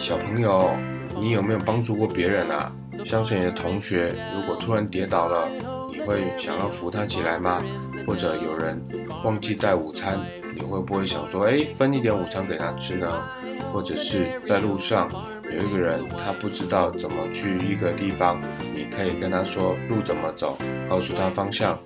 小朋友，你有没有帮助过别人啊？相信你的同学如果突然跌倒了，你会想要扶他起来吗？或者有人忘记带午餐，你会不会想说，哎，分一点午餐给他吃呢？或者是在路上有一个人他不知道怎么去一个地方，你可以跟他说路怎么走，告诉他方向。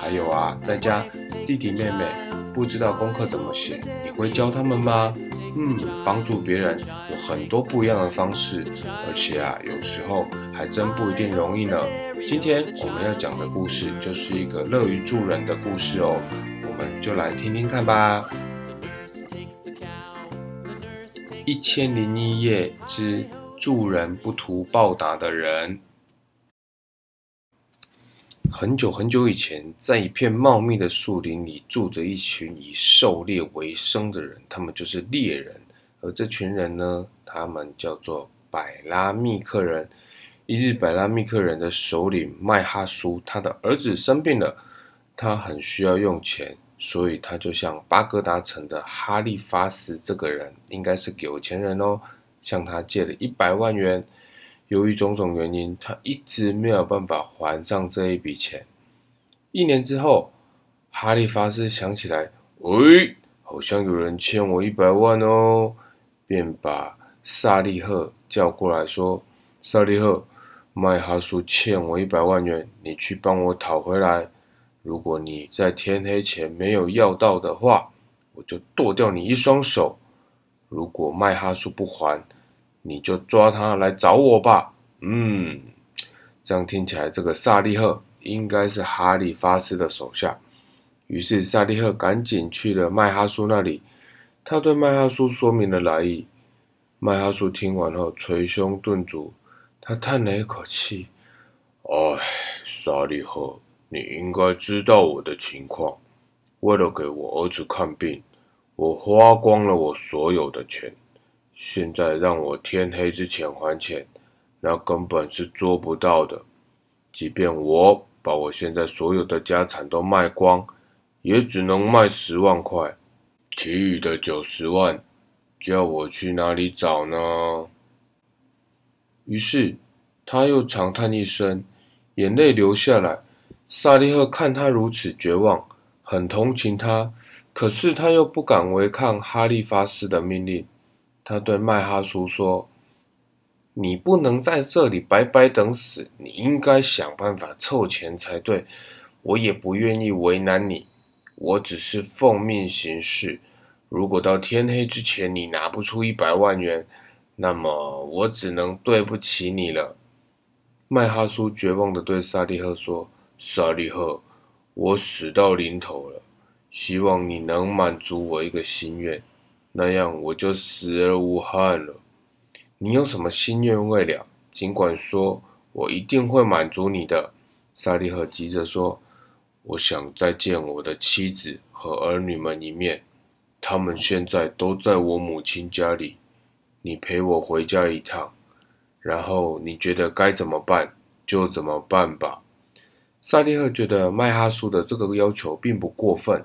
还有啊，在家弟弟妹妹不知道功课怎么写，你会教他们吗？嗯，帮助别人有很多不一样的方式，而且啊，有时候还真不一定容易呢。今天我们要讲的故事就是一个乐于助人的故事哦，我们就来听听看吧。一千零一夜之助人不图报答的人。很久很久以前，在一片茂密的树林里，住着一群以狩猎为生的人，他们就是猎人。而这群人呢，他们叫做百拉密克人。一日，百拉密克人的首领麦哈苏，他的儿子生病了，他很需要用钱，所以他就向巴格达城的哈利法斯这个人，应该是有钱人哦，向他借了一百万元。由于种种原因，他一直没有办法还上这一笔钱。一年之后，哈利法斯想起来，喂，好像有人欠我一百万哦，便把萨利赫叫过来说：“萨利赫，麦哈苏欠我一百万元，你去帮我讨回来。如果你在天黑前没有要到的话，我就剁掉你一双手。如果麦哈苏不还，”你就抓他来找我吧。嗯，这样听起来，这个萨利赫应该是哈利法斯的手下。于是萨利赫赶紧去了麦哈苏那里，他对麦哈苏说明了来意。麦哈苏听完后捶胸顿足，他叹了一口气：“哎，萨利赫，你应该知道我的情况。为了给我儿子看病，我花光了我所有的钱。”现在让我天黑之前还钱，那根本是做不到的。即便我把我现在所有的家产都卖光，也只能卖十万块，其余的九十万，叫我去哪里找呢？于是他又长叹一声，眼泪流下来。萨利赫看他如此绝望，很同情他，可是他又不敢违抗哈利法斯的命令。他对麦哈苏说：“你不能在这里白白等死，你应该想办法凑钱才对。我也不愿意为难你，我只是奉命行事。如果到天黑之前你拿不出一百万元，那么我只能对不起你了。”麦哈苏绝望地对萨利赫说：“萨利赫，我死到临头了，希望你能满足我一个心愿。”那样我就死而无憾了。你有什么心愿未了？尽管说，我一定会满足你的。萨利赫急着说：“我想再见我的妻子和儿女们一面，他们现在都在我母亲家里。你陪我回家一趟，然后你觉得该怎么办就怎么办吧。”萨利赫觉得麦哈苏的这个要求并不过分。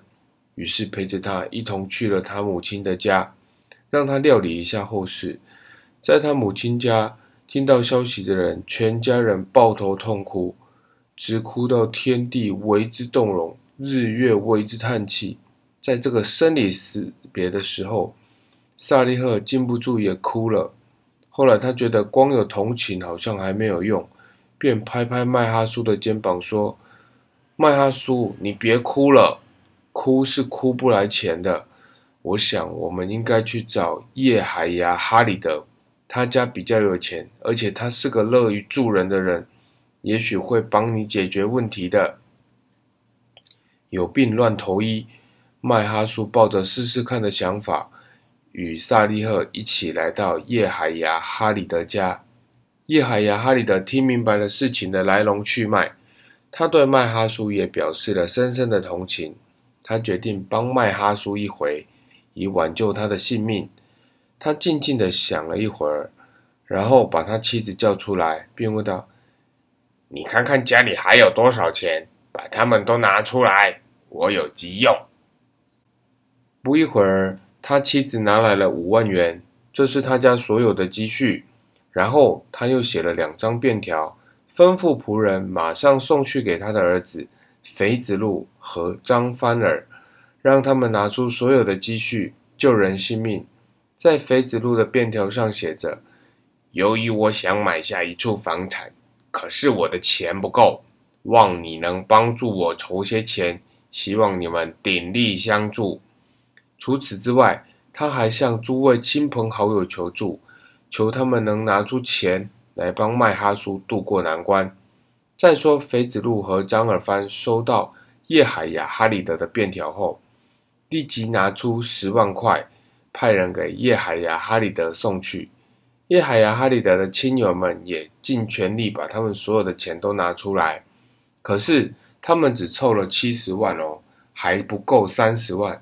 于是陪着他一同去了他母亲的家，让他料理一下后事。在他母亲家听到消息的人，全家人抱头痛哭，直哭到天地为之动容，日月为之叹气。在这个生离死别的时候，萨利赫禁不住也哭了。后来他觉得光有同情好像还没有用，便拍拍麦哈苏的肩膀说：“麦哈苏，你别哭了。”哭是哭不来钱的。我想，我们应该去找叶海牙哈里德，他家比较有钱，而且他是个乐于助人的人，也许会帮你解决问题的。有病乱投医，麦哈苏抱着试试看的想法，与萨利赫一起来到叶海牙哈里德家。叶海牙哈里德听明白了事情的来龙去脉，他对麦哈苏也表示了深深的同情。他决定帮麦哈苏一回，以挽救他的性命。他静静地想了一会儿，然后把他妻子叫出来，并问道：“你看看家里还有多少钱？把它们都拿出来，我有急用。”不一会儿，他妻子拿来了五万元，这是他家所有的积蓄。然后他又写了两张便条，吩咐仆人马上送去给他的儿子肥子路和张帆儿，让他们拿出所有的积蓄救人性命。在肥子路的便条上写着：“由于我想买下一处房产，可是我的钱不够，望你能帮助我筹些钱，希望你们鼎力相助。”除此之外，他还向诸位亲朋好友求助。求他们能拿出钱来帮麦哈苏渡过难关。再说，肥子路和张尔帆收到叶海亚哈里德的便条后，立即拿出十万块，派人给叶海亚哈里德送去。叶海亚哈里德的亲友们也尽全力把他们所有的钱都拿出来，可是他们只凑了七十万哦，还不够三十万。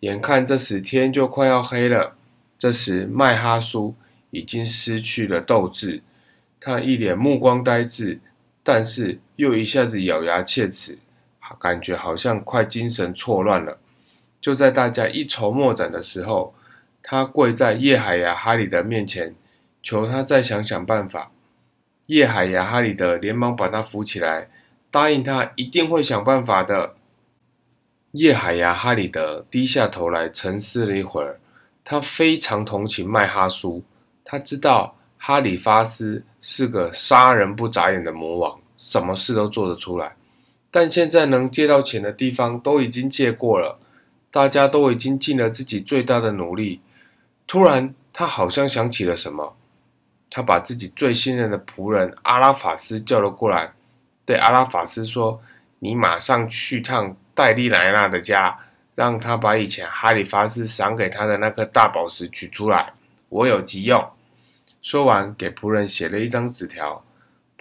眼看这时天就快要黑了，这时麦哈苏。已经失去了斗志，他一脸目光呆滞，但是又一下子咬牙切齿，感觉好像快精神错乱了。就在大家一筹莫展的时候，他跪在叶海牙哈里德面前，求他再想想办法。叶海牙哈里德连忙把他扶起来，答应他一定会想办法的。叶海牙哈里德低下头来沉思了一会儿，他非常同情麦哈苏。他知道哈里发斯是个杀人不眨眼的魔王，什么事都做得出来。但现在能借到钱的地方都已经借过了，大家都已经尽了自己最大的努力。突然，他好像想起了什么，他把自己最信任的仆人阿拉法斯叫了过来，对阿拉法斯说：“你马上去趟戴利莱纳的家，让他把以前哈里发斯赏给他的那颗大宝石取出来，我有急用。”说完，给仆人写了一张纸条。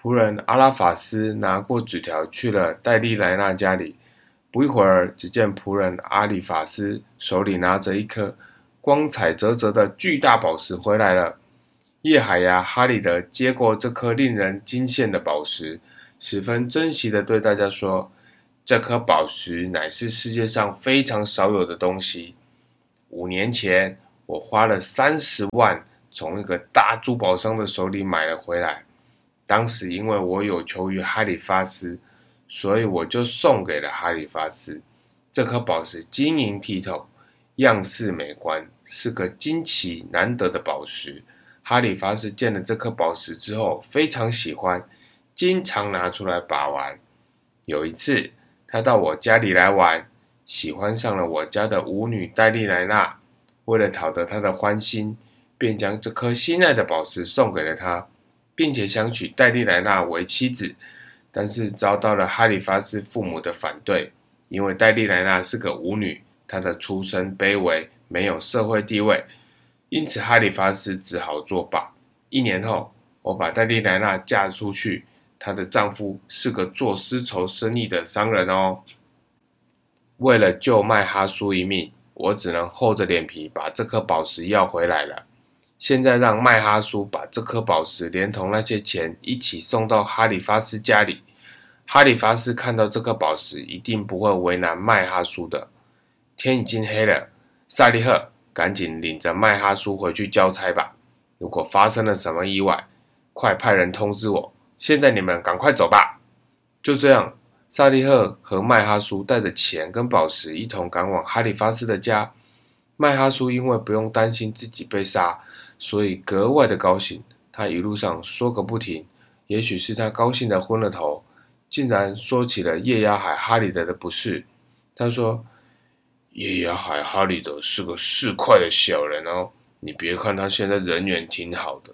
仆人阿拉法斯拿过纸条，去了戴利莱纳家里。不一会儿，只见仆人阿里法斯手里拿着一颗光彩泽泽的巨大宝石回来了。叶海呀，哈里德接过这颗令人惊羡的宝石，十分珍惜地对大家说：“这颗宝石乃是世界上非常少有的东西。五年前，我花了三十万。”从一个大珠宝商的手里买了回来。当时因为我有求于哈利法斯，所以我就送给了哈利法斯。这颗宝石晶莹剔透，样式美观，是个惊奇难得的宝石。哈利法斯见了这颗宝石之后，非常喜欢，经常拿出来把玩。有一次，他到我家里来玩，喜欢上了我家的舞女戴丽莱娜。为了讨得她的欢心。便将这颗心爱的宝石送给了她，并且想娶戴丽莱娜为妻子，但是遭到了哈里发斯父母的反对，因为戴丽莱娜是个舞女，她的出身卑微，没有社会地位，因此哈里发斯只好作罢。一年后，我把戴丽莱娜嫁出去，她的丈夫是个做丝绸生意的商人哦。为了救麦哈苏一命，我只能厚着脸皮把这颗宝石要回来了。现在让麦哈苏把这颗宝石连同那些钱一起送到哈里发斯家里。哈里发斯看到这颗宝石，一定不会为难麦哈苏的。天已经黑了，萨利赫，赶紧领着麦哈苏回去交差吧。如果发生了什么意外，快派人通知我。现在你们赶快走吧。就这样，萨利赫和麦哈苏带着钱跟宝石一同赶往哈里发斯的家。麦哈苏因为不用担心自己被杀。所以格外的高兴，他一路上说个不停。也许是他高兴的昏了头，竟然说起了叶牙海哈里德的不是。他说：“叶牙海哈里德是个市侩的小人哦，你别看他现在人缘挺好的，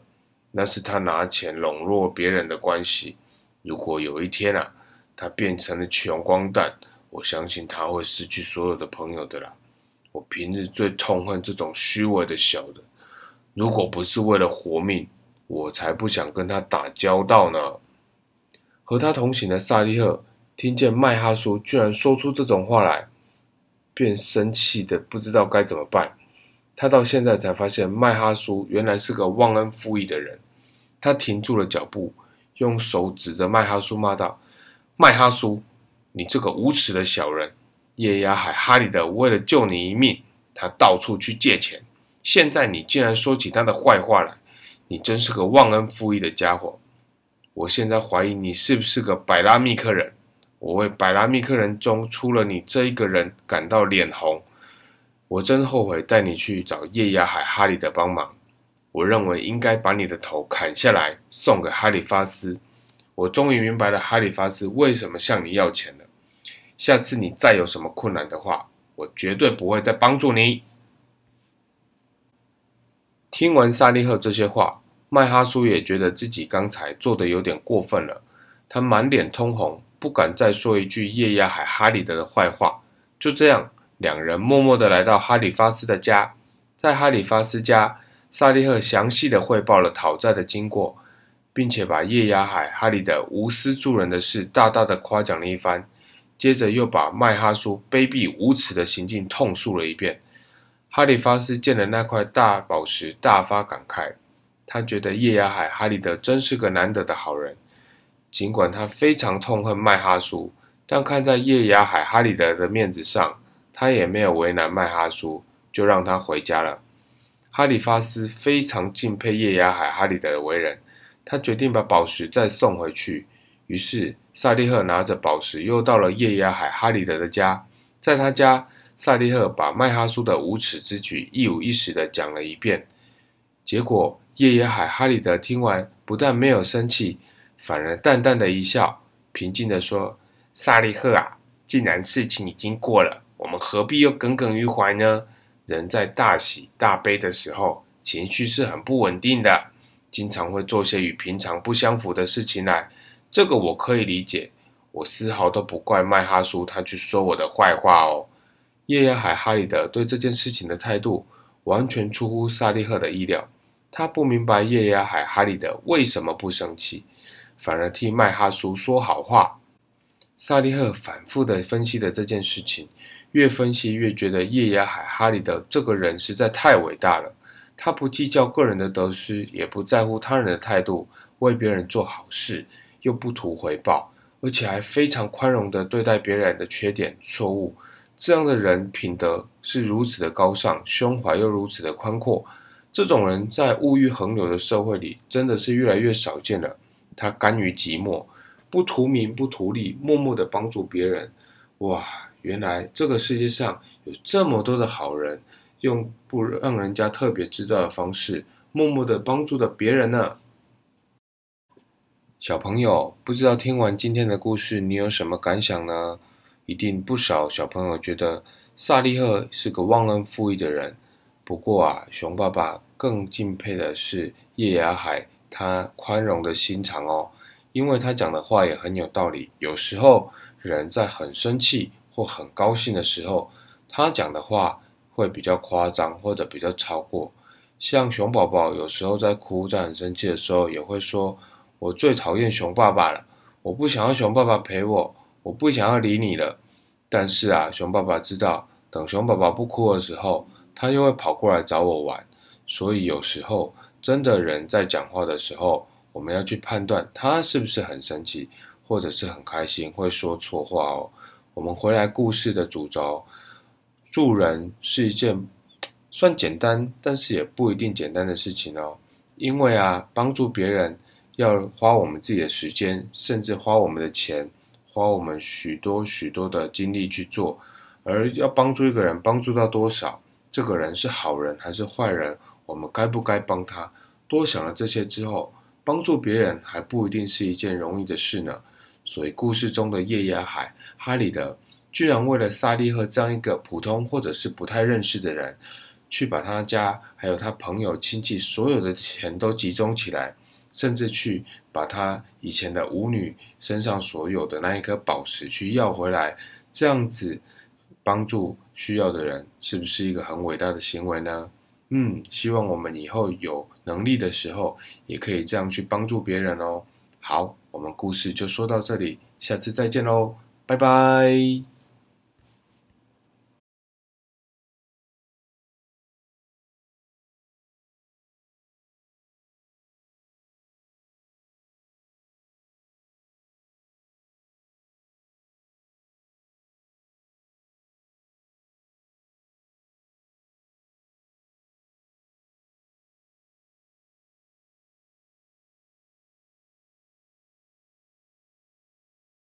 那是他拿钱笼络别人的关系。如果有一天啊，他变成了穷光蛋，我相信他会失去所有的朋友的啦。我平日最痛恨这种虚伪的小人。”如果不是为了活命，我才不想跟他打交道呢。和他同行的萨利赫听见麦哈苏居然说出这种话来，便生气的不知道该怎么办。他到现在才发现麦哈苏原来是个忘恩负义的人。他停住了脚步，用手指着麦哈苏骂道：“麦哈苏，你这个无耻的小人！叶牙海哈里德为了救你一命，他到处去借钱。”现在你竟然说起他的坏话来，你真是个忘恩负义的家伙！我现在怀疑你是不是个百拉密克人。我为百拉密克人中出了你这一个人感到脸红。我真后悔带你去找叶亚海哈里的帮忙。我认为应该把你的头砍下来送给哈里发斯。我终于明白了哈里发斯为什么向你要钱了。下次你再有什么困难的话，我绝对不会再帮助你。听完萨利赫这些话，麦哈苏也觉得自己刚才做的有点过分了。他满脸通红，不敢再说一句叶亚海哈里德的坏话。就这样，两人默默的来到哈里发斯的家。在哈里发斯家，萨利赫详细的汇报了讨债的经过，并且把叶亚海哈里德无私助人的事大大的夸奖了一番。接着又把麦哈苏卑鄙无耻的行径痛述了一遍。哈里发斯见了那块大宝石，大发感慨。他觉得叶亚海哈里德真是个难得的好人。尽管他非常痛恨麦哈苏，但看在叶亚海哈里德的面子上，他也没有为难麦哈苏，就让他回家了。哈里发斯非常敬佩叶亚海哈里德的为人，他决定把宝石再送回去。于是。萨利赫拿着宝石，又到了叶亚海哈里德的家。在他家，萨利赫把麦哈苏的无耻之举一五一十的讲了一遍。结果，叶亚海哈里德听完，不但没有生气，反而淡淡的一笑，平静地说：“萨利赫啊，既然事情已经过了，我们何必又耿耿于怀呢？人在大喜大悲的时候，情绪是很不稳定的，经常会做些与平常不相符的事情来。”这个我可以理解，我丝毫都不怪麦哈苏他去说我的坏话哦。叶亚海哈里德对这件事情的态度完全出乎萨利赫的意料，他不明白叶亚海哈里德为什么不生气，反而替麦哈苏说好话。萨利赫反复的分析了这件事情，越分析越觉得叶亚海哈里德这个人实在太伟大了。他不计较个人的得失，也不在乎他人的态度，为别人做好事。又不图回报，而且还非常宽容地对待别人的缺点、错误。这样的人品德是如此的高尚，胸怀又如此的宽阔。这种人在物欲横流的社会里，真的是越来越少见了。他甘于寂寞，不图名不图利，默默地帮助别人。哇，原来这个世界上有这么多的好人，用不让人家特别知道的方式，默默地帮助着别人呢。小朋友，不知道听完今天的故事，你有什么感想呢？一定不少小朋友觉得萨利赫是个忘恩负义的人。不过啊，熊爸爸更敬佩的是叶雅海他宽容的心肠哦，因为他讲的话也很有道理。有时候人在很生气或很高兴的时候，他讲的话会比较夸张或者比较超过。像熊宝宝有时候在哭、在很生气的时候，也会说。我最讨厌熊爸爸了，我不想要熊爸爸陪我，我不想要理你了。但是啊，熊爸爸知道，等熊宝宝不哭的时候，他又会跑过来找我玩。所以有时候，真的人在讲话的时候，我们要去判断他是不是很生气，或者是很开心，会说错话哦。我们回来故事的主轴，助人是一件算简单，但是也不一定简单的事情哦。因为啊，帮助别人。要花我们自己的时间，甚至花我们的钱，花我们许多许多的精力去做。而要帮助一个人，帮助到多少，这个人是好人还是坏人，我们该不该帮他？多想了这些之后，帮助别人还不一定是一件容易的事呢。所以，故事中的叶亚海哈里德，居然为了萨利赫这样一个普通或者是不太认识的人，去把他家还有他朋友亲戚所有的钱都集中起来。甚至去把他以前的舞女身上所有的那一颗宝石去要回来，这样子帮助需要的人，是不是一个很伟大的行为呢？嗯，希望我们以后有能力的时候，也可以这样去帮助别人哦。好，我们故事就说到这里，下次再见喽，拜拜。